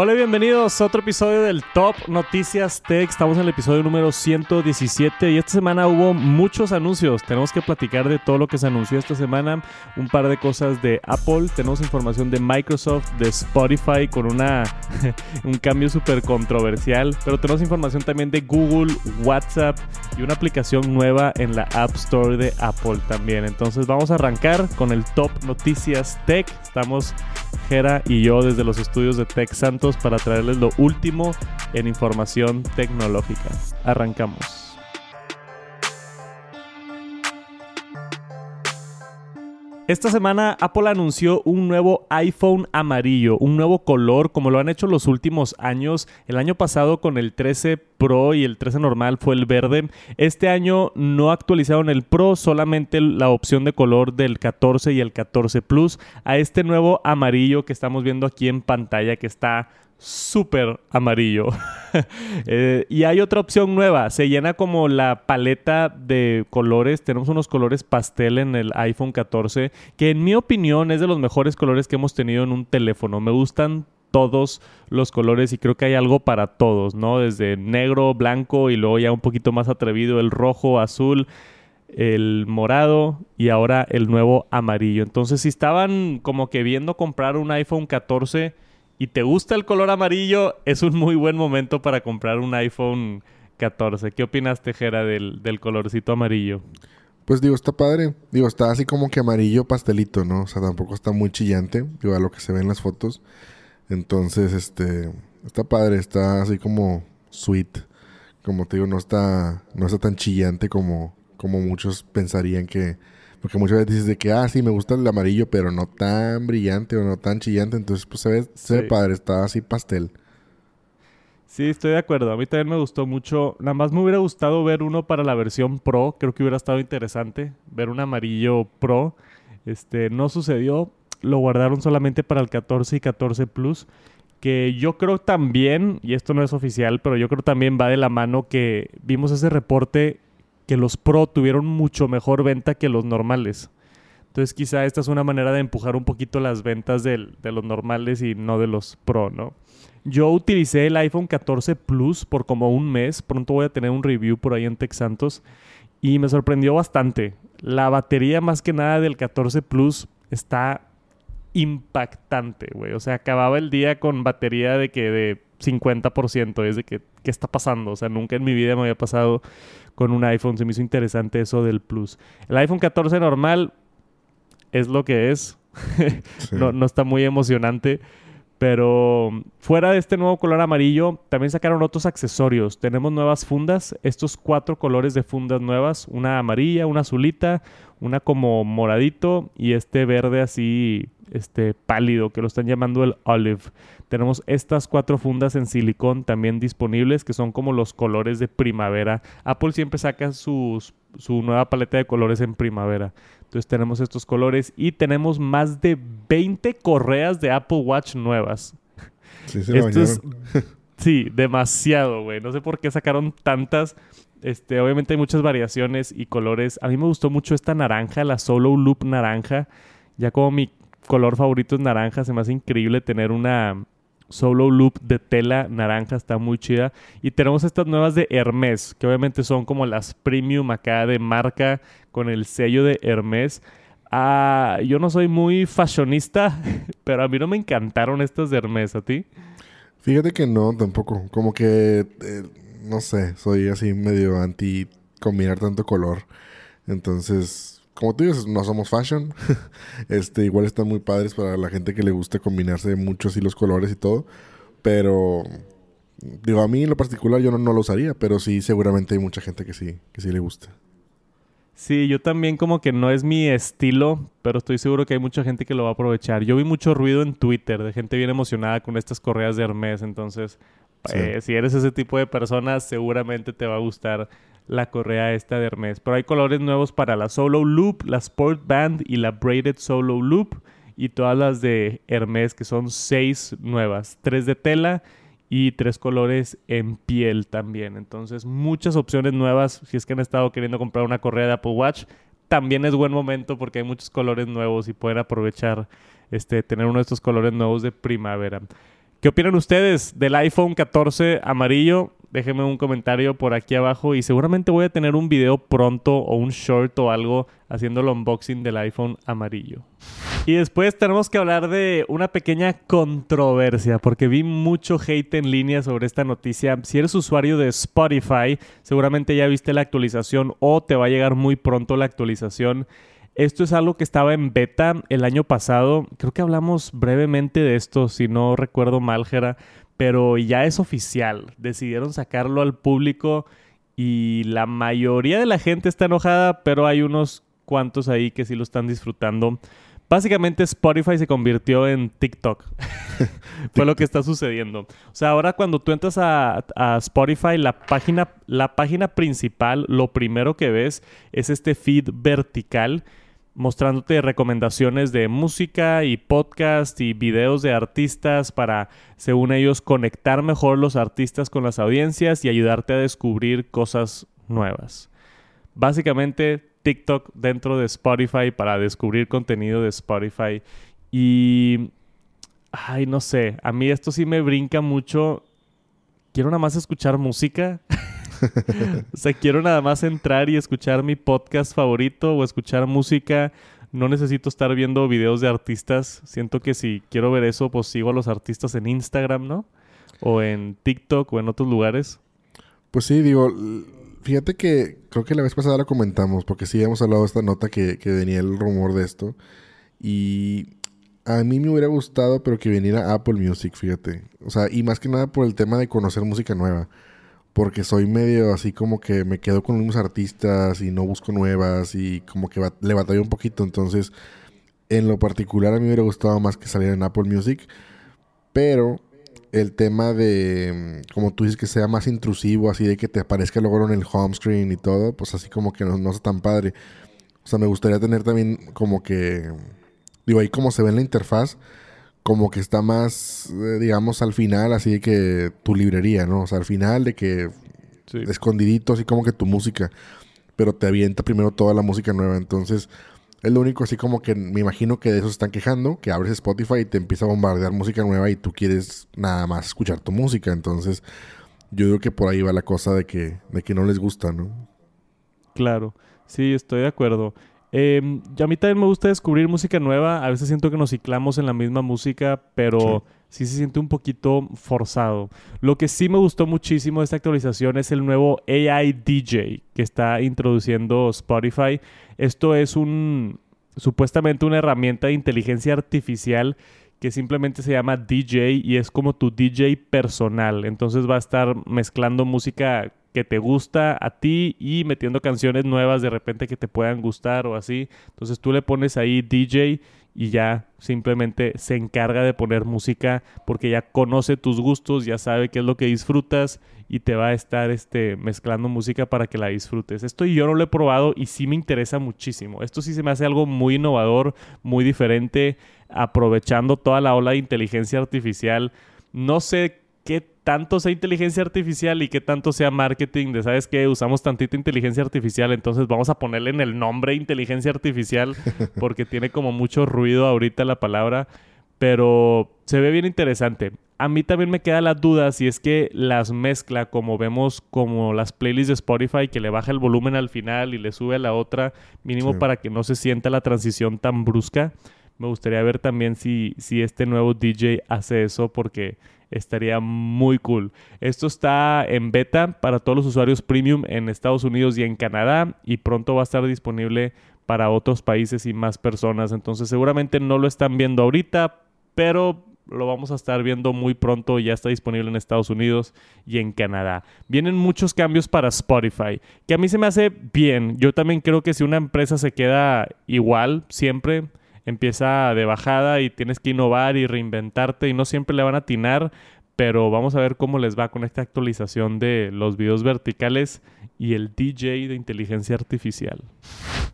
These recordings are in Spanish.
Hola y bienvenidos a otro episodio del Top Noticias Tech. Estamos en el episodio número 117 y esta semana hubo muchos anuncios. Tenemos que platicar de todo lo que se anunció esta semana, un par de cosas de Apple, tenemos información de Microsoft, de Spotify con una un cambio súper controversial, pero tenemos información también de Google, WhatsApp y una aplicación nueva en la App Store de Apple también. Entonces vamos a arrancar con el Top Noticias Tech. Estamos Jera y yo desde los estudios de Tech Santos para traerles lo último en información tecnológica. Arrancamos. Esta semana Apple anunció un nuevo iPhone amarillo, un nuevo color como lo han hecho los últimos años. El año pasado con el 13 Pro y el 13 normal fue el verde. Este año no actualizaron el Pro, solamente la opción de color del 14 y el 14 Plus a este nuevo amarillo que estamos viendo aquí en pantalla que está súper amarillo. Eh, y hay otra opción nueva, se llena como la paleta de colores, tenemos unos colores pastel en el iPhone 14, que en mi opinión es de los mejores colores que hemos tenido en un teléfono. Me gustan todos los colores y creo que hay algo para todos, ¿no? Desde negro, blanco y luego ya un poquito más atrevido el rojo, azul el morado y ahora el nuevo amarillo. Entonces, si estaban como que viendo comprar un iPhone 14 y te gusta el color amarillo, es un muy buen momento para comprar un iPhone 14. ¿Qué opinas, Tejera, del, del colorcito amarillo? Pues digo, está padre. Digo, está así como que amarillo pastelito, ¿no? O sea, tampoco está muy chillante, digo, a lo que se ve en las fotos. Entonces, este, está padre, está así como sweet. Como te digo, no está, no está tan chillante como, como muchos pensarían que, porque muchas veces dices de que, ah, sí, me gusta el amarillo, pero no tan brillante o no tan chillante. Entonces, pues se ve, se ve padre, está así pastel. Sí, estoy de acuerdo. A mí también me gustó mucho. Nada más me hubiera gustado ver uno para la versión Pro. Creo que hubiera estado interesante ver un amarillo Pro. Este, no sucedió. Lo guardaron solamente para el 14 y 14 Plus. Que yo creo también, y esto no es oficial, pero yo creo también va de la mano que vimos ese reporte que los Pro tuvieron mucho mejor venta que los normales. Entonces quizá esta es una manera de empujar un poquito las ventas de los normales y no de los Pro, ¿no? Yo utilicé el iPhone 14 Plus por como un mes. Pronto voy a tener un review por ahí en Texantos. Y me sorprendió bastante. La batería más que nada del 14 Plus está impactante, güey. O sea, acababa el día con batería de que de 50%. Es de que, ¿qué está pasando? O sea, nunca en mi vida me había pasado con un iPhone. Se me hizo interesante eso del Plus. El iPhone 14 normal es lo que es. no, no está muy emocionante. Pero fuera de este nuevo color amarillo, también sacaron otros accesorios. Tenemos nuevas fundas, estos cuatro colores de fundas nuevas, una amarilla, una azulita, una como moradito y este verde así este pálido que lo están llamando el olive. Tenemos estas cuatro fundas en silicón también disponibles que son como los colores de primavera. Apple siempre saca sus, su nueva paleta de colores en primavera. Entonces tenemos estos colores y tenemos más de 20 correas de Apple Watch nuevas. Sí, se Esto sí, demasiado, güey. No sé por qué sacaron tantas. Este, obviamente hay muchas variaciones y colores. A mí me gustó mucho esta naranja, la Solo Loop naranja. Ya como mi color favorito es naranja, se me hace increíble tener una Solo Loop de tela naranja, está muy chida. Y tenemos estas nuevas de Hermes, que obviamente son como las premium acá de marca con el sello de Hermes. Ah, yo no soy muy fashionista, pero a mí no me encantaron estas de Hermes, ¿a ti? Fíjate que no, tampoco. Como que, eh, no sé, soy así medio anti combinar tanto color. Entonces, como tú dices, no somos fashion. este, igual están muy padres para la gente que le gusta combinarse muchos y los colores y todo. Pero digo, a mí en lo particular yo no, no, lo usaría, pero sí, seguramente hay mucha gente que sí, que sí le gusta. Sí, yo también como que no es mi estilo, pero estoy seguro que hay mucha gente que lo va a aprovechar. Yo vi mucho ruido en Twitter de gente bien emocionada con estas correas de Hermes, entonces eh, si eres ese tipo de personas, seguramente te va a gustar la correa esta de Hermes. Pero hay colores nuevos para la Solo Loop, la Sport Band y la Braided Solo Loop. Y todas las de Hermes, que son seis nuevas. Tres de tela y tres colores en piel también. Entonces, muchas opciones nuevas. Si es que han estado queriendo comprar una correa de Apple Watch, también es buen momento porque hay muchos colores nuevos y pueden aprovechar este, tener uno de estos colores nuevos de primavera. ¿Qué opinan ustedes del iPhone 14 amarillo? Déjenme un comentario por aquí abajo y seguramente voy a tener un video pronto o un short o algo haciendo el unboxing del iPhone amarillo. Y después tenemos que hablar de una pequeña controversia, porque vi mucho hate en línea sobre esta noticia. Si eres usuario de Spotify, seguramente ya viste la actualización o te va a llegar muy pronto la actualización. Esto es algo que estaba en beta el año pasado. Creo que hablamos brevemente de esto, si no recuerdo mal, Jera pero ya es oficial. Decidieron sacarlo al público y la mayoría de la gente está enojada, pero hay unos cuantos ahí que sí lo están disfrutando. Básicamente Spotify se convirtió en TikTok. Fue lo que está sucediendo. O sea, ahora cuando tú entras a, a, Spotify, la página, la página principal, lo primero que ves es este feed vertical mostrándote recomendaciones de música y podcast y videos de artistas para, según ellos, conectar mejor los artistas con las audiencias y ayudarte a descubrir cosas nuevas. Básicamente, TikTok dentro de Spotify para descubrir contenido de Spotify. Y... Ay, no sé, a mí esto sí me brinca mucho. Quiero nada más escuchar música. o sea, quiero nada más entrar y escuchar mi podcast favorito o escuchar música. No necesito estar viendo videos de artistas. Siento que si quiero ver eso, pues sigo a los artistas en Instagram, ¿no? O en TikTok o en otros lugares. Pues sí, digo, fíjate que creo que la vez pasada la comentamos, porque sí hemos hablado de esta nota que, que venía el rumor de esto. Y a mí me hubiera gustado, pero que viniera Apple Music, fíjate. O sea, y más que nada por el tema de conocer música nueva porque soy medio así como que me quedo con unos artistas y no busco nuevas y como que le batallo un poquito. Entonces, en lo particular a mí me hubiera gustado más que saliera en Apple Music, pero el tema de, mm, como tú dices, que sea más intrusivo, así de que te aparezca luego en el home screen y todo, pues así como que no, no es tan padre. O sea, me gustaría tener también como que, digo, ahí como se ve en la interfaz, como que está más, eh, digamos, al final, así de que tu librería, ¿no? O sea, al final de que escondidito, así como que tu música, pero te avienta primero toda la música nueva. Entonces, es lo único así como que me imagino que de eso se están quejando, que abres Spotify y te empieza a bombardear música nueva y tú quieres nada más escuchar tu música. Entonces, yo creo que por ahí va la cosa de que, de que no les gusta, ¿no? Claro, sí, estoy de acuerdo. Eh, a mí también me gusta descubrir música nueva. A veces siento que nos ciclamos en la misma música, pero sí. se siente un poquito forzado. Lo que sí me gustó muchísimo de esta actualización es el nuevo AI DJ que está introduciendo Spotify. Esto es un supuestamente una herramienta de inteligencia artificial que simplemente se llama DJ y es como tu DJ personal. Entonces va a estar mezclando música que te gusta a ti y metiendo canciones nuevas de repente que te puedan gustar o así. Entonces tú le pones ahí DJ y ya simplemente se encarga de poner música porque ya conoce tus gustos, ya sabe qué es lo que disfrutas y te va a estar este, mezclando música para que la disfrutes. Esto yo no lo he probado y sí me interesa muchísimo. Esto sí se me hace algo muy innovador, muy diferente, aprovechando toda la ola de inteligencia artificial. No sé qué tanto sea inteligencia artificial y qué tanto sea marketing de, ¿sabes qué? Usamos tantita inteligencia artificial, entonces vamos a ponerle en el nombre inteligencia artificial porque tiene como mucho ruido ahorita la palabra, pero se ve bien interesante. A mí también me queda la duda si es que las mezcla como vemos como las playlists de Spotify que le baja el volumen al final y le sube a la otra mínimo para que no se sienta la transición tan brusca. Me gustaría ver también si, si este nuevo DJ hace eso porque estaría muy cool. Esto está en beta para todos los usuarios premium en Estados Unidos y en Canadá y pronto va a estar disponible para otros países y más personas. Entonces seguramente no lo están viendo ahorita, pero lo vamos a estar viendo muy pronto. Ya está disponible en Estados Unidos y en Canadá. Vienen muchos cambios para Spotify, que a mí se me hace bien. Yo también creo que si una empresa se queda igual siempre, empieza de bajada y tienes que innovar y reinventarte y no siempre le van a atinar, pero vamos a ver cómo les va con esta actualización de los videos verticales y el DJ de inteligencia artificial.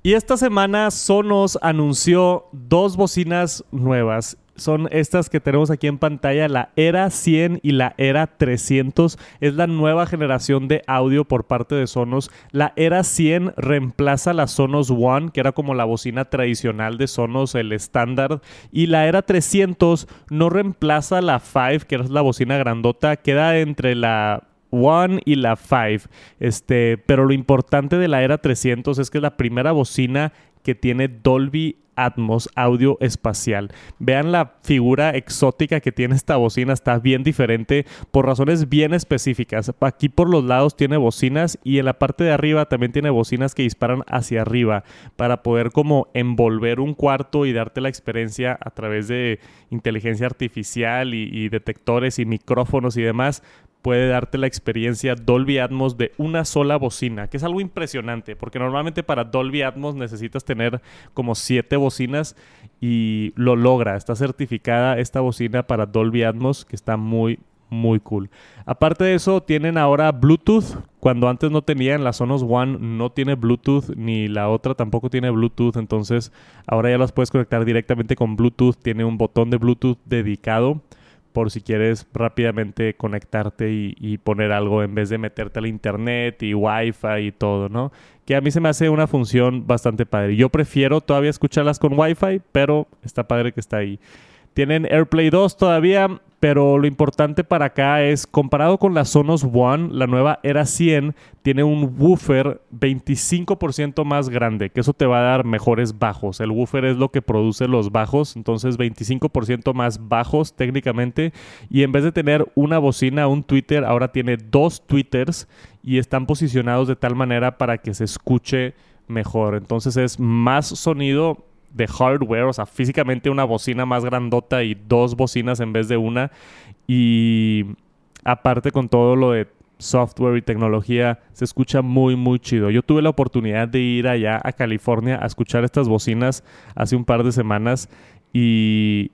Y esta semana Sonos anunció dos bocinas nuevas. Son estas que tenemos aquí en pantalla, la Era 100 y la Era 300. Es la nueva generación de audio por parte de Sonos. La Era 100 reemplaza la Sonos One, que era como la bocina tradicional de Sonos, el estándar. Y la Era 300 no reemplaza la 5, que es la bocina grandota, queda entre la One y la 5. Este, pero lo importante de la Era 300 es que es la primera bocina que tiene Dolby Atmos audio espacial. Vean la figura exótica que tiene esta bocina, está bien diferente por razones bien específicas. Aquí por los lados tiene bocinas y en la parte de arriba también tiene bocinas que disparan hacia arriba para poder como envolver un cuarto y darte la experiencia a través de inteligencia artificial y, detectores y micrófonos y demás puede darte la experiencia Dolby Atmos de una sola bocina, que es algo impresionante, porque normalmente para Dolby Atmos necesitas tener como siete bocinas y lo logra. Está certificada esta bocina para Dolby Atmos, que está muy, muy cool. Aparte de eso, tienen ahora Bluetooth. Cuando antes no tenían, la Sonos One no tiene Bluetooth, ni la otra tampoco tiene Bluetooth. Entonces, ahora ya las puedes conectar directamente con Bluetooth. Tiene un botón de Bluetooth dedicado por si quieres rápidamente conectarte y, poner algo en vez de meterte al internet y wifi y todo, ¿no? Que a mí se me hace una función bastante padre. Yo prefiero todavía escucharlas con wifi, pero está padre que está ahí. Tienen AirPlay 2 todavía, pero lo importante para acá es, comparado con la Sonos One, la nueva Era 100 tiene un woofer 25% más grande, que eso te va a dar mejores bajos. El woofer es lo que produce los bajos, entonces 25% más bajos técnicamente. Y en vez de tener una bocina, un Twitter, ahora tiene dos Twitters y están posicionados de tal manera para que se escuche mejor. Entonces es más sonido de hardware, o sea, físicamente una bocina más grandota y dos bocinas en vez de una. Y aparte con todo lo de software y tecnología, se escucha muy, muy chido. Yo tuve la oportunidad de ir allá a California a escuchar estas bocinas hace un par de semanas y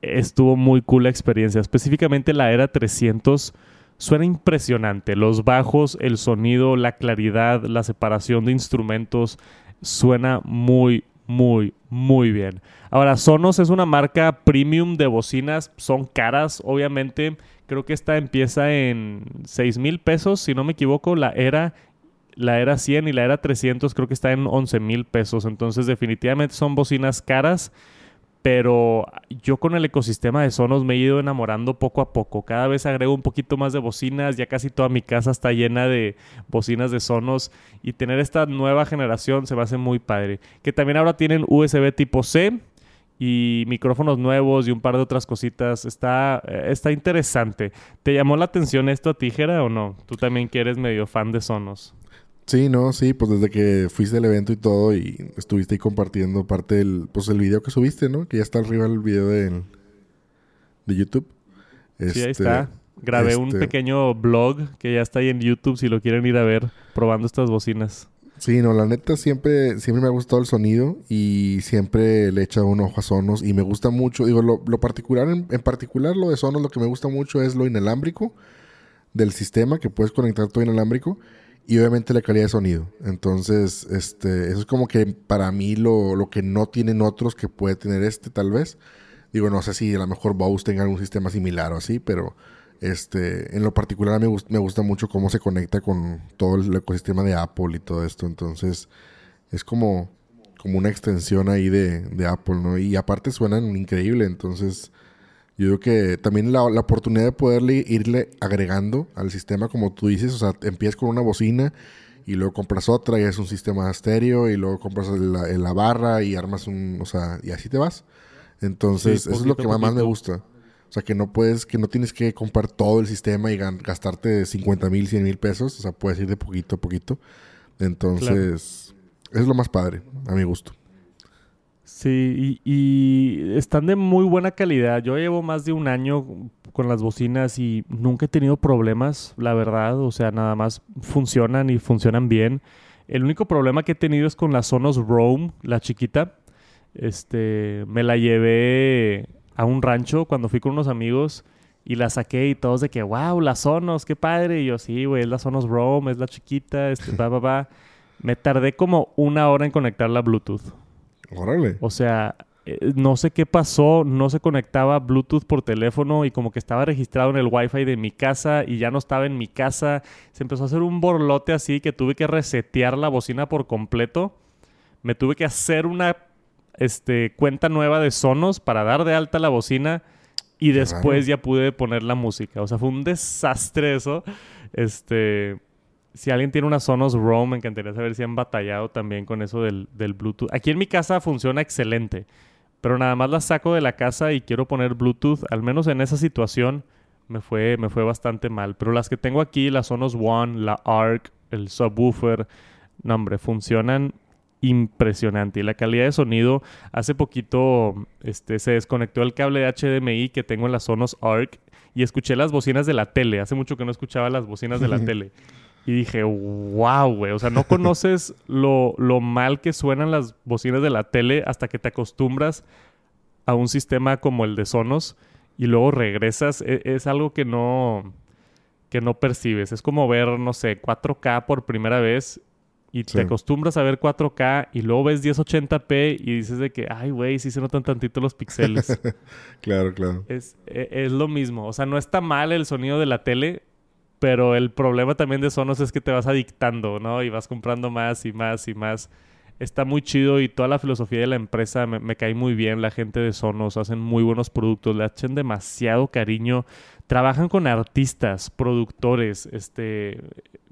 estuvo muy cool la experiencia. Específicamente la Era 300 suena impresionante. Los bajos, el sonido, la claridad, la separación de instrumentos, suena muy, muy, muy bien. Ahora, Sonos es una marca premium de bocinas, son caras, obviamente. Creo que esta empieza en 6 mil pesos, si no me equivoco. La era, la era 100 y la era 300 creo que está en 11 mil pesos. Entonces, definitivamente son bocinas caras pero yo con el ecosistema de Sonos me he ido enamorando poco a poco. Cada vez agrego un poquito más de bocinas, ya casi toda mi casa está llena de bocinas de Sonos y tener esta nueva generación se me hace muy padre. Que también ahora tienen USB tipo C y micrófonos nuevos y un par de otras cositas. Está, eh, está interesante. ¿Te llamó la atención esto a tijera o no? Tú también que eres medio fan de Sonos. Sí, no, sí, pues desde que fuiste al evento y todo y estuviste ahí compartiendo parte del, pues el video que subiste, ¿no? Que ya está arriba el video de, de YouTube. sí, ahí este, está. Grabé un este pequeño blog que ya está ahí en YouTube si lo quieren ir a ver probando estas bocinas. Sí, no, la neta siempre, siempre me ha gustado el sonido y siempre le he echado un ojo a Sonos y me gusta mucho, digo, lo, particular, en, en, particular lo de Sonos, lo que me gusta mucho es lo inalámbrico del sistema, que puedes conectar todo inalámbrico y obviamente la calidad de sonido. Entonces, este, eso es como que para mí lo, lo, que no tienen otros que puede tener este, tal vez. Digo, no sé si a lo mejor Bose tenga algún sistema similar o así, pero este, en lo particular me, me gusta mucho cómo se conecta con todo el ecosistema de Apple y todo esto. Entonces, es como, como una extensión ahí de, de Apple, ¿no? Y aparte suenan increíble, entonces yo creo que también la, oportunidad de poderle irle agregando al sistema, como tú dices, o sea, empiezas con una bocina y luego compras otra y es un sistema estéreo y luego compras la, la, barra y armas un, o sea, y así te vas. Entonces, eso es lo que más me gusta. O sea, que no puedes, que no tienes que comprar todo el sistema y gastarte 50 mil, 100 mil pesos. O sea, puedes ir de poquito a poquito. Entonces, es lo más padre, a mi gusto. Sí, y, están de muy buena calidad. Yo llevo más de un año con las bocinas y nunca he tenido problemas, la verdad. O sea, nada más funcionan y funcionan bien. El único problema que he tenido es con la Sonos Roam, la chiquita. Este, me la llevé a un rancho cuando fui con unos amigos y la saqué y todos de que, wow, la Sonos, qué padre. Y yo, sí, güey, es la Sonos Roam, es la chiquita, este, va, va, Me tardé como una hora en conectarla a Bluetooth. Órale. O sea, eh, no sé qué pasó, no se conectaba Bluetooth por teléfono y como que estaba registrado en el Wi-Fi de mi casa y ya no estaba en mi casa. Se empezó a hacer un borlote así que tuve que resetear la bocina por completo. Me tuve que hacer una este, cuenta nueva de Sonos para dar de alta la bocina y después ya pude poner la música. O sea, fue un desastre eso. Este, si alguien tiene una Sonos Roam, me encantaría saber si han batallado también con eso del, del Bluetooth. Aquí en mi casa funciona excelente, pero nada más la saco de la casa y quiero poner Bluetooth, al menos en esa situación me fue, me fue bastante mal. Pero las que tengo aquí, la Sonos One, la ARC, el subwoofer, no hombre, funcionan impresionante. Y la calidad de sonido, hace poquito este, se desconectó el cable de HDMI que tengo en la Sonos ARC y escuché las bocinas de la tele. Hace mucho que no escuchaba las bocinas de la tele. Y dije, wow, güey. O sea, no conoces lo, lo mal que suenan las bocinas de la tele hasta que te acostumbras a un sistema como el de Sonos y luego regresas. E, es, algo que no, que no percibes. Es como ver, no sé, 4K por primera vez y te acostumbras a ver 4K y luego ves 1080p y dices de que, ay, güey, sí se notan tantito los píxeles. claro, claro. Es, e, es, lo mismo. O sea, no está mal el sonido de la tele, pero el problema también de Sonos es que te vas adictando, ¿no? Y vas comprando más y más y más. Está muy chido y toda la filosofía de la empresa me, cae muy bien. La gente de Sonos hacen muy buenos productos, le echan demasiado cariño. Trabajan con artistas, productores, este,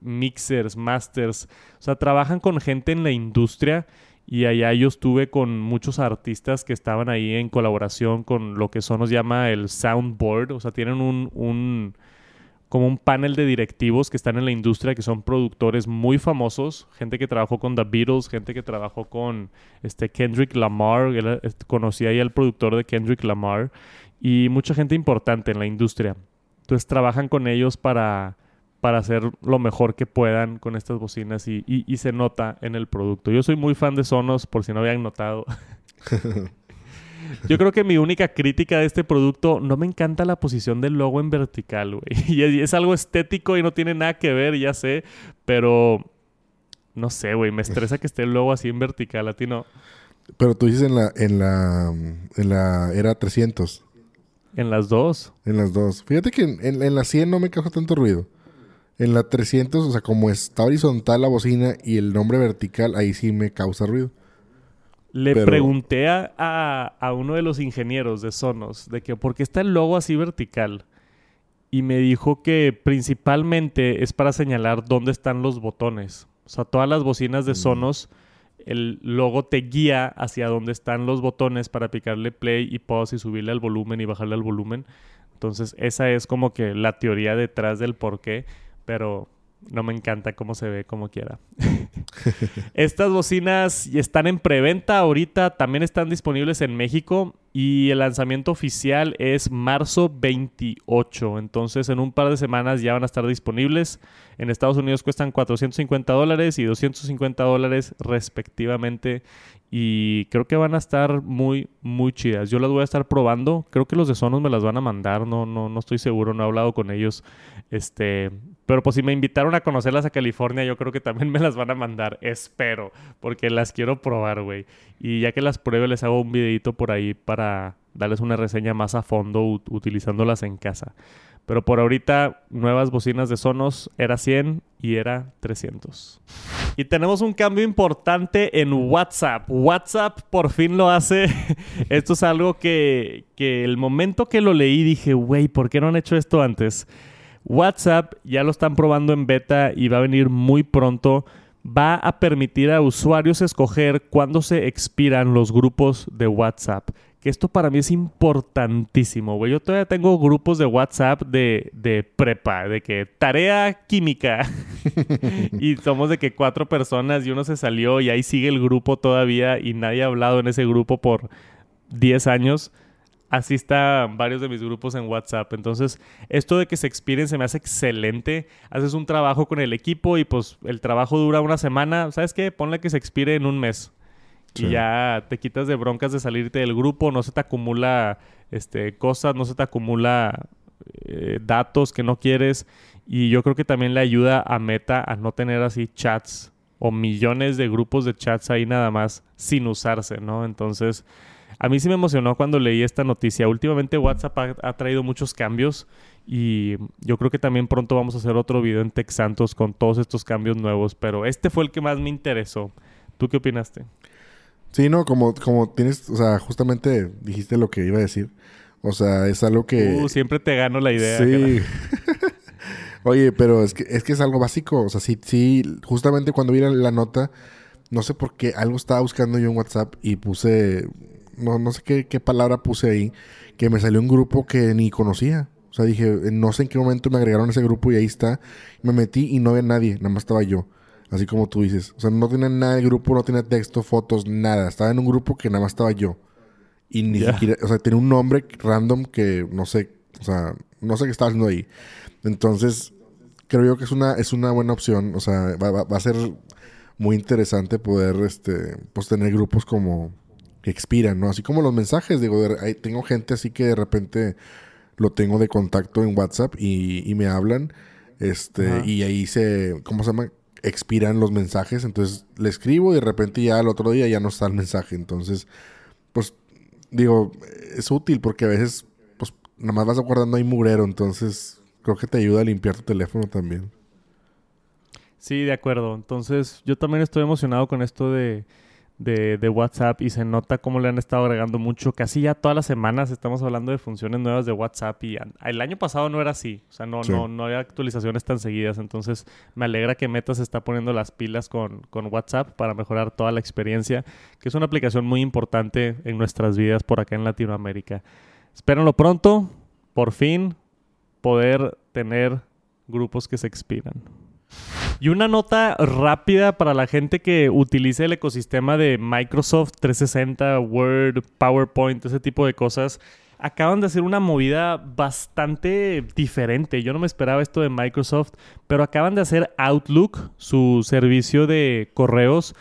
mixers, masters. O sea, trabajan con gente en la industria y allá yo estuve con muchos artistas que estaban ahí en colaboración con lo que Sonos llama el soundboard. O sea, tienen un, un como un panel de directivos que están en la industria, que son productores muy famosos, gente que trabajó con The Beatles, gente que trabajó con este Kendrick Lamar, conocí ahí al productor de Kendrick Lamar, y mucha gente importante en la industria. Entonces trabajan con ellos para, para hacer lo mejor que puedan con estas bocinas y, y se nota en el producto. Yo soy muy fan de Sonos, por si no habían notado. Yo creo que mi única crítica de este producto, no me encanta la posición del logo en vertical, güey. Y es, algo estético y no tiene nada que ver, ya sé, pero no sé, güey, me estresa que esté el logo así en vertical, a ti no. Pero tú dices en la en la en la era 300. En las dos. En las dos. Fíjate que en, en la 100 no me causa tanto ruido. En la 300, o sea, como está horizontal la bocina y el nombre vertical, ahí sí me causa ruido. Le pregunté a, uno de los ingenieros de Sonos de que por qué está el logo así vertical. Y me dijo que principalmente es para señalar dónde están los botones. O sea, todas las bocinas de mm. Sonos, el logo te guía hacia dónde están los botones para picarle play y pause y subirle al volumen y bajarle al volumen. Entonces, esa es como que la teoría detrás del por qué. Pero no me encanta cómo se ve, como quiera. Estas bocinas están en preventa ahorita, también están disponibles en México y el lanzamiento oficial es marzo 28. Entonces en un par de semanas ya van a estar disponibles. En Estados Unidos cuestan 450 dólares y 250 dólares respectivamente. Y creo que van a estar muy, muy chidas. Yo las voy a estar probando. Creo que los de Sonos me las van a mandar. No, no, no estoy seguro. No he hablado con ellos. Este, pero pues si me invitaron a conocerlas a California, yo creo que también me las van a mandar. Espero, porque las quiero probar, güey. Y ya que las pruebe, les hago un videito por ahí para darles una reseña más a fondo utilizándolas en casa. Pero por ahorita, nuevas bocinas de Sonos era 100 y era 300. Y tenemos un cambio importante en WhatsApp. WhatsApp por fin lo hace. esto es algo que, que el momento que lo leí dije, güey, ¿por qué no han hecho esto antes? WhatsApp ya lo están probando en beta y va a venir muy pronto. Va a permitir a usuarios escoger cuándo se expiran los grupos de WhatsApp. Que esto para mí es importantísimo, güey. Yo todavía tengo grupos de WhatsApp de, de prepa, de que tarea química. y somos de que cuatro personas y uno se salió y ahí sigue el grupo todavía y nadie ha hablado en ese grupo por 10 años así están varios de mis grupos en WhatsApp. Entonces, esto de que se expiren se me hace excelente. Haces un trabajo con el equipo y pues el trabajo dura una semana. ¿Sabes qué? Ponle que se expire en un mes. Y ya te quitas de broncas de salirte del grupo, no se te acumula este, cosas, no se te acumula eh, datos que no quieres. Y yo creo que también le ayuda a Meta a no tener así chats o millones de grupos de chats ahí nada más sin usarse, ¿no? Entonces, a mí sí me emocionó cuando leí esta noticia. Últimamente WhatsApp ha, traído muchos cambios y yo creo que también pronto vamos a hacer otro video en Tech Santos con todos estos cambios nuevos, pero este fue el que más me interesó. ¿Tú qué opinaste? Sí, no, como, como tienes, o sea, justamente dijiste lo que iba a decir. O sea, es algo que... Uh, siempre te gano la idea. Sí. Oye, pero es que, es que es algo básico. O sea, sí, sí, justamente cuando vi la, nota, no sé por qué, algo estaba buscando yo en WhatsApp y puse, no, no sé qué, qué palabra puse ahí, que me salió un grupo que ni conocía. O sea, dije, no sé en qué momento me agregaron a ese grupo y ahí está. Me metí y no había nadie, nada más estaba yo. Así como tú dices. O sea, no tenía nada de grupo, no tenía texto, fotos, nada. Estaba en un grupo que nada más estaba yo. Y ni siquiera, o sea, tenía un nombre random que no sé, o sea, no sé qué estaba haciendo ahí. Entonces, creo yo que es una, es una buena opción. O sea, va, a ser muy interesante poder este, pues tener grupos como que expiran, ¿no? Así como los mensajes, digo, tengo gente así que de repente lo tengo de contacto en WhatsApp y, me hablan, este, y ahí se, ¿cómo se llama? Expiran los mensajes, entonces le escribo y de repente ya al otro día ya no está el mensaje, entonces, pues, digo, es útil porque a veces, pues, nada más vas guardando ahí mugrero, entonces creo que te ayuda a limpiar tu teléfono también. Sí, de acuerdo. Entonces, yo también estoy emocionado con esto de, de, WhatsApp y se nota cómo le han estado agregando mucho. Casi ya todas las semanas estamos hablando de funciones nuevas de WhatsApp y el año pasado no era así. O sea, no, no, no había actualizaciones tan seguidas. Entonces, me alegra que Meta se está poniendo las pilas con, con WhatsApp para mejorar toda la experiencia, que es una aplicación muy importante en nuestras vidas por acá en Latinoamérica. Espérenlo pronto. Por fin, poder tener grupos que se expiran. Y una nota rápida para la gente que utilice el ecosistema de Microsoft 360, Word, PowerPoint, ese tipo de cosas. Acaban de hacer una movida bastante diferente. Yo no me esperaba esto de Microsoft, pero acaban de hacer Outlook, su servicio de correos,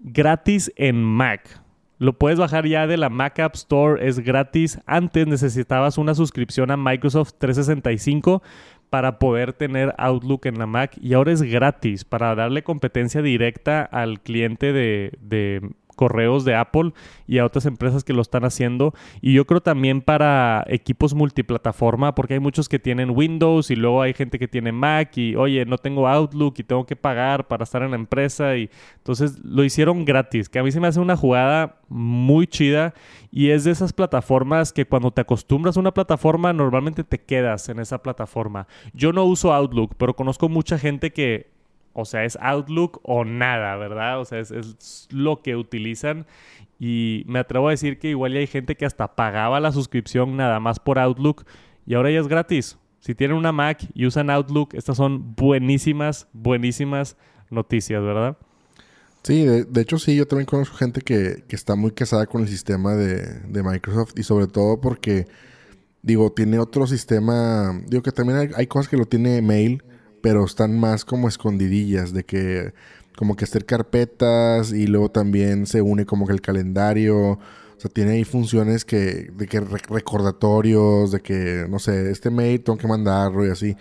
gratis en Mac. Lo puedes bajar ya de la Mac App Store, es gratis. Antes necesitabas una suscripción a Microsoft 365 para poder tener Outlook en la Mac y ahora es gratis para darle competencia directa al cliente de, de correos de Apple y a otras empresas que lo están haciendo. Y yo creo también para equipos multiplataforma, porque hay muchos que tienen Windows y luego hay gente que tiene Mac y, oye, no tengo Outlook y tengo que pagar para estar en la empresa. Y entonces lo hicieron gratis, que a mí se me hace una jugada muy chida y es de esas plataformas que cuando te acostumbras a una plataforma normalmente te quedas en esa plataforma. Yo no uso Outlook, pero conozco mucha gente que o sea, es Outlook o nada, ¿verdad? O sea, es, lo que utilizan. Y me atrevo a decir que igual hay gente que hasta pagaba la suscripción nada más por Outlook y ahora ya es gratis. Si tienen una Mac y usan Outlook, estas son buenísimas, buenísimas noticias, ¿verdad? Sí, de, hecho sí, yo también conozco gente que, está muy casada con el sistema de, de, Microsoft y sobre todo porque, digo, tiene otro sistema, digo que también hay cosas que lo tiene Mail, pero están más como escondidillas, de que como que hacer carpetas y luego también se une como que el calendario. O sea, tiene ahí funciones que, de que recordatorios, de que, no sé, este mail tengo que mandarlo y así.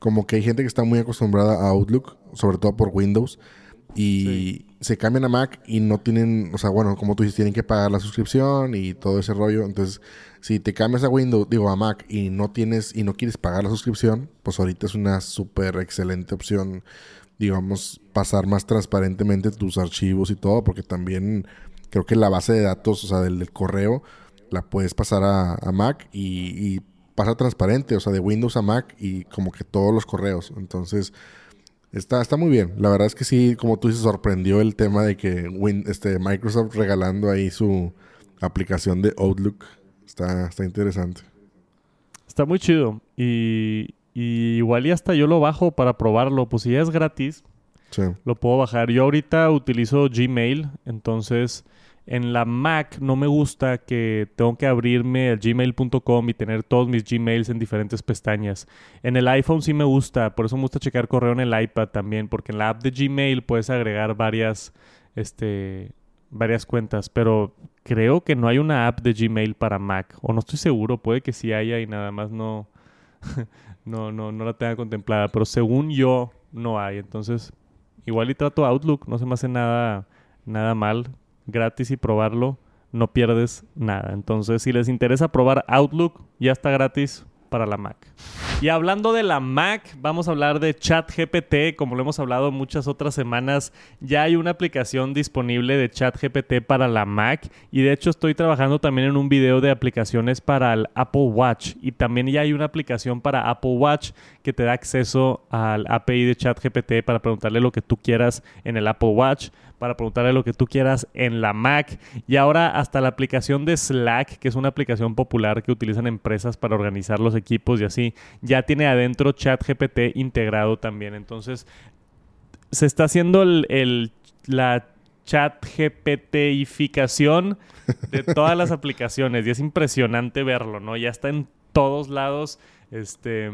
Como que hay gente que está muy acostumbrada a Outlook, sobre todo por Windows, y se cambian a Mac y no tienen, o sea, bueno, como tú dices, tienen que pagar la suscripción y todo ese rollo. Entonces, si te cambias a Windows, digo a Mac y no tienes y no quieres pagar la suscripción, pues ahorita es una súper excelente opción, digamos, pasar más transparentemente tus archivos y todo, porque también creo que la base de datos, o sea, del, correo, la puedes pasar a, Mac y, pasa transparente, o sea, de Windows a Mac y como que todos los correos. Entonces, está, está muy bien. La verdad es que sí, como tú dices, sorprendió el tema de que este, Microsoft regalando ahí su aplicación de Outlook Está, está interesante. Está muy chido. Y, igual y hasta yo lo bajo para probarlo. Pues si ya es gratis, lo puedo bajar. Yo ahorita utilizo Gmail, entonces en la Mac no me gusta que tengo que abrirme el gmail.com y tener todos mis Gmails en diferentes pestañas. En el iPhone sí me gusta, por eso me gusta checar correo en el iPad también, porque en la app de Gmail puedes agregar varias este varias cuentas, pero creo que no hay una app de Gmail para Mac, o no estoy seguro, puede que sí haya y nada más no, no, no, no la tenga contemplada, pero según yo no hay, entonces igual y trato Outlook, no se me hace nada, nada mal, gratis y probarlo, no pierdes nada. Entonces, si les interesa probar Outlook, ya está gratis para la Mac. Y hablando de la Mac, vamos a hablar de ChatGPT. Como lo hemos hablado muchas otras semanas, ya hay una aplicación disponible de ChatGPT para la Mac. Y de hecho estoy trabajando también en un video de aplicaciones para el Apple Watch. Y también ya hay una aplicación para Apple Watch que te da acceso al API de ChatGPT para preguntarle lo que tú quieras en el Apple Watch para preguntarle lo que tú quieras en la Mac. Y ahora hasta la aplicación de Slack, que es una aplicación popular que utilizan empresas para organizar los equipos y así, ya tiene adentro ChatGPT integrado también. Entonces, se está haciendo el, la ChatGPTificación de todas las aplicaciones y es impresionante verlo, ¿no? Ya está en todos lados, este,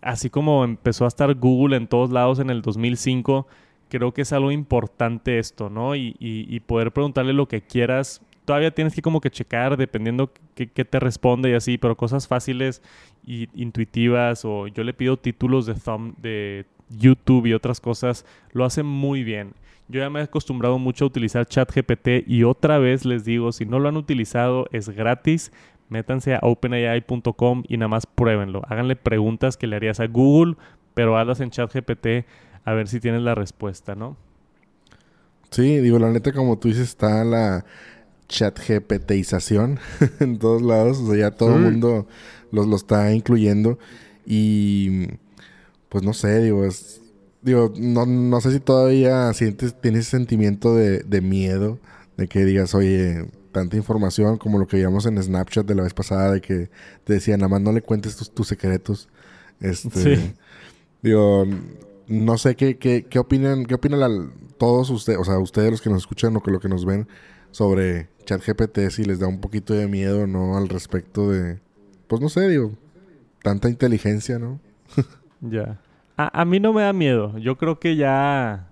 así como empezó a estar Google en todos lados en el 2005 creo que es algo importante esto, ¿no? Y, poder preguntarle lo que quieras. Todavía tienes que como que checar dependiendo qué, te responde y así, pero cosas fáciles y intuitivas o yo le pido títulos de, thumb, de YouTube y otras cosas, lo hace muy bien. Yo ya me he acostumbrado mucho a utilizar ChatGPT y otra vez les digo, si no lo han utilizado, es gratis. Métanse a openai.com y nada más pruébenlo. Háganle preguntas que le harías a Google, pero hazlas en ChatGPT a ver si tienes la respuesta, ¿no? Sí, digo, la neta, como tú dices, está la chat GPTización en todos lados. O sea, ya todo el mundo los, lo está incluyendo. Y pues no sé, digo, es, digo, no, no sé si todavía sientes, tienes ese sentimiento de, de miedo, de que digas, oye, tanta información como lo que vimos en Snapchat de la vez pasada, de que te decían, nada más no le cuentes tus, tus secretos. Este, sí. Digo, no sé qué, qué, qué opinan, qué opinan todos ustedes, o sea, ustedes los que nos escuchan o que lo que nos ven sobre ChatGPT, si les da un poquito de miedo, ¿no? Al respecto de, pues no sé, digo, tanta inteligencia, ¿no? ya. A, mí no me da miedo. Yo creo que ya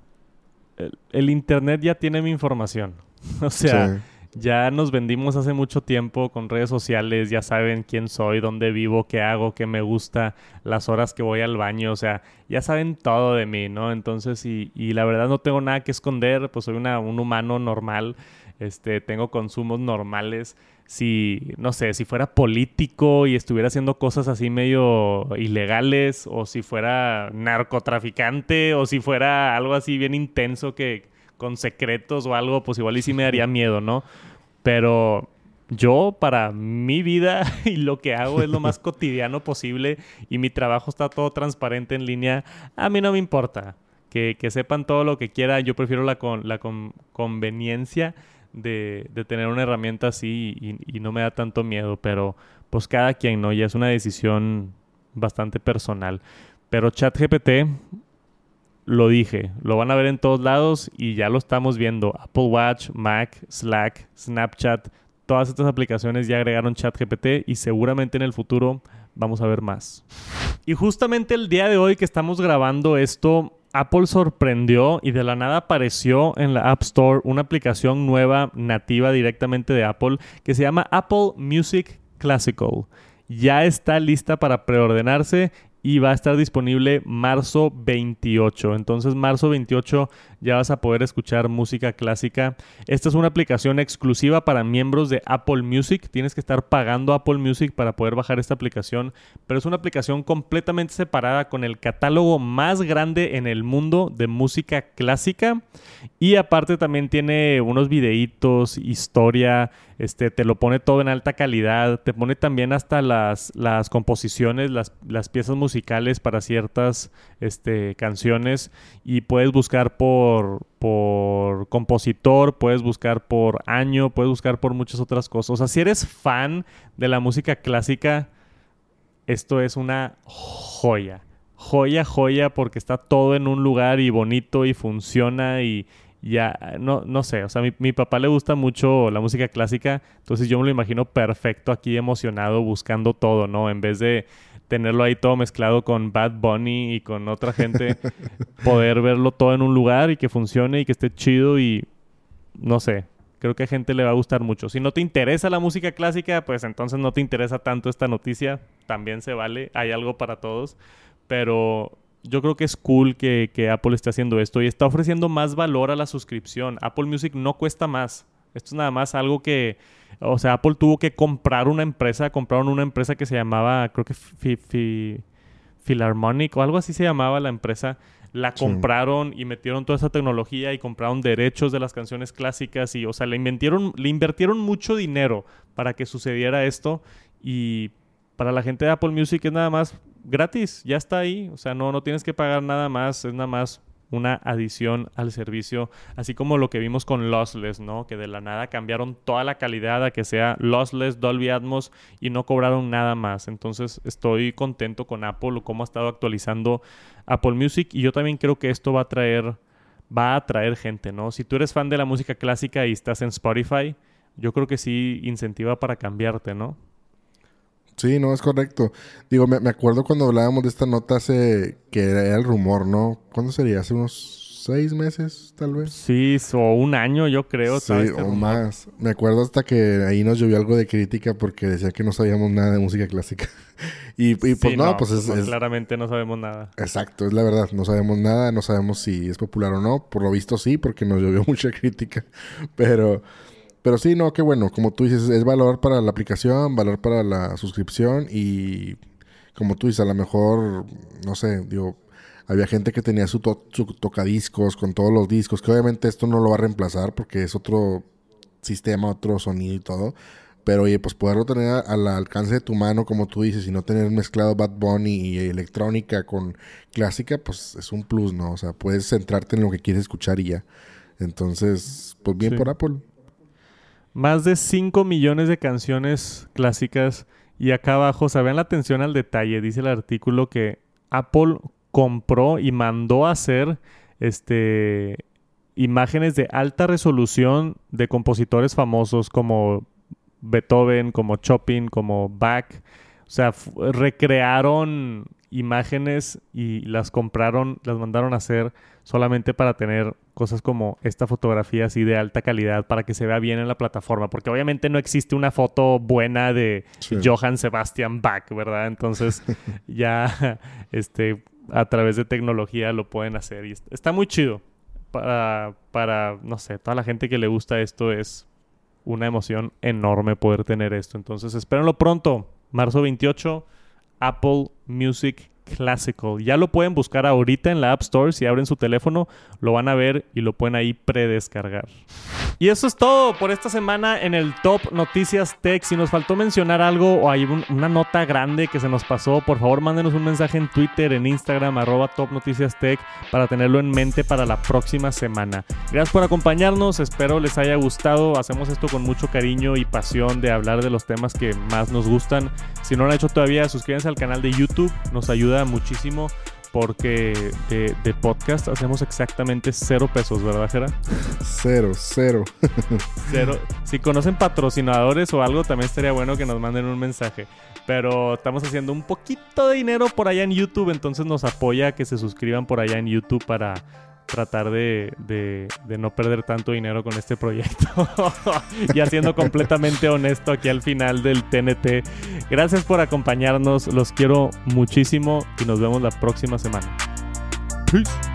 el, Internet ya tiene mi información. o sea, ya nos vendimos hace mucho tiempo con redes sociales, ya saben quién soy, dónde vivo, qué hago, qué me gusta, las horas que voy al baño, o sea, ya saben todo de mí, ¿no? Entonces, y, y la verdad no tengo nada que esconder, pues soy una, un humano normal, este, tengo consumos normales. Si, no sé, si fuera político y estuviera haciendo cosas así medio ilegales, o si fuera narcotraficante, o si fuera algo así bien intenso que con secretos o algo, pues igual y sí me daría miedo, ¿no? Pero yo para mi vida y lo que hago es lo más cotidiano posible y mi trabajo está todo transparente en línea, a mí no me importa. Que, sepan todo lo que quiera, yo prefiero la, con, la conveniencia de, tener una herramienta así y, y, no me da tanto miedo, pero pues cada quien, ¿no? Ya es una decisión bastante personal. Pero ChatGPT lo dije, lo van a ver en todos lados y ya lo estamos viendo. Apple Watch, Mac, Slack, Snapchat, todas estas aplicaciones ya agregaron ChatGPT y seguramente en el futuro vamos a ver más. Y justamente el día de hoy que estamos grabando esto, Apple sorprendió y de la nada apareció en la App Store una aplicación nueva nativa directamente de Apple que se llama Apple Music Classical. Ya está lista para preordenarse y va a estar disponible marzo 28. Entonces, marzo 28 ya vas a poder escuchar música clásica. Esta es una aplicación exclusiva para miembros de Apple Music. Tienes que estar pagando Apple Music para poder bajar esta aplicación, pero es una aplicación completamente separada con el catálogo más grande en el mundo de música clásica y aparte también tiene unos videitos, historia, este, te lo pone todo en alta calidad, te pone también hasta las, las composiciones, las, las piezas musicales para ciertas este, canciones y puedes buscar por por, compositor, puedes buscar por año, puedes buscar por muchas otras cosas. O sea, si eres fan de la música clásica, esto es una joya. Joya, joya, porque está todo en un lugar y bonito y funciona y ya, no, no sé, o sea, mi, mi papá le gusta mucho la música clásica, entonces yo me lo imagino perfecto aquí emocionado buscando todo, ¿no? En vez de tenerlo ahí todo mezclado con Bad Bunny y con otra gente, poder verlo todo en un lugar y que funcione y que esté chido y no sé, creo que a gente le va a gustar mucho. Si no te interesa la música clásica, pues entonces no te interesa tanto esta noticia, también se vale, hay algo para todos, pero yo creo que es cool que, que Apple esté haciendo esto y está ofreciendo más valor a la suscripción. Apple Music no cuesta más. Esto es nada más algo que, o sea, Apple tuvo que comprar una empresa, compraron una empresa que se llamaba, creo que Philharmonic o algo así se llamaba la empresa. La compraron y metieron toda esa tecnología y compraron derechos de las canciones clásicas y, o sea, le, invirtieron, le invirtieron mucho dinero para que sucediera esto y para la gente de Apple Music es nada más gratis, ya está ahí, o sea, no, no tienes que pagar nada más, es nada más una adición al servicio, así como lo que vimos con Lossless, ¿no? Que de la nada cambiaron toda la calidad a que sea Lossless, Dolby Atmos y no cobraron nada más. Entonces estoy contento con Apple, cómo ha estado actualizando Apple Music y yo también creo que esto va a traer va a atraer gente, ¿no? Si tú eres fan de la música clásica y estás en Spotify, yo creo que sí incentiva para cambiarte, ¿no? Sí, no, es correcto. Digo, me, acuerdo cuando hablábamos de esta nota hace que era el rumor, ¿no? ¿Cuándo sería? ¿Hace unos seis meses, tal vez? Sí, o un año, yo creo. Sí, o más. Me acuerdo hasta que ahí nos llovió algo de crítica porque decía que no sabíamos nada de música clásica. y, pues no, pues, pues es, Claramente no sabemos nada. Exacto, es la verdad. No sabemos nada, no sabemos si es popular o no. Por lo visto sí, porque nos llovió mucha crítica. Pero... Pero sí, no, qué bueno. Como tú dices, es valor para la aplicación, valor para la suscripción y como tú dices, a lo mejor, no sé, digo, había gente que tenía su, tocadiscos con todos los discos, que obviamente esto no lo va a reemplazar porque es otro sistema, otro sonido y todo. Pero oye, pues poderlo tener al alcance de tu mano, como tú dices, y no tener mezclado Bad Bunny y electrónica con clásica, pues es un plus, ¿no? O sea, puedes centrarte en lo que quieres escuchar y ya. Entonces, pues bien por Apple. Más de 5 millones de canciones clásicas. Y acá abajo, se vean la atención al detalle. Dice el artículo que Apple compró y mandó hacer este, imágenes de alta resolución de compositores famosos como Beethoven, como Chopin, como Bach. O sea, recrearon imágenes y las compraron, las mandaron a hacer solamente para tener cosas como esta fotografía así de alta calidad para que se vea bien en la plataforma, porque obviamente no existe una foto buena de Johann Sebastian Bach, ¿verdad? Entonces ya este a través de tecnología lo pueden hacer y está muy chido. Para, para, no sé, toda la gente que le gusta esto es una emoción enorme poder tener esto. Entonces, espérenlo pronto, marzo 28, Apple Music Classical. Ya lo pueden buscar ahorita en la App Store. Si abren su teléfono, lo van a ver y lo pueden ahí predescargar. Y eso es todo por esta semana en el Top Noticias Tech. Si nos faltó mencionar algo o hay una nota grande que se nos pasó, por favor mándenos un mensaje en Twitter, en Instagram, arroba Top Noticias Tech, para tenerlo en mente para la próxima semana. Gracias por acompañarnos, espero les haya gustado. Hacemos esto con mucho cariño y pasión de hablar de los temas que más nos gustan. Si no lo han hecho todavía, suscríbanse al canal de YouTube, nos ayuda muchísimo porque de, podcast hacemos exactamente cero pesos, ¿verdad, Jera? Cero, cero. cero. Si conocen patrocinadores o algo, también estaría bueno que nos manden un mensaje. Pero estamos haciendo un poquito de dinero por allá en YouTube, entonces nos apoya que se suscriban por allá en YouTube para tratar de, de, no perder tanto dinero con este proyecto. y haciendo completamente honesto aquí al final del TNT. Gracias por acompañarnos, los quiero muchísimo y nos vemos la próxima semana. Peace.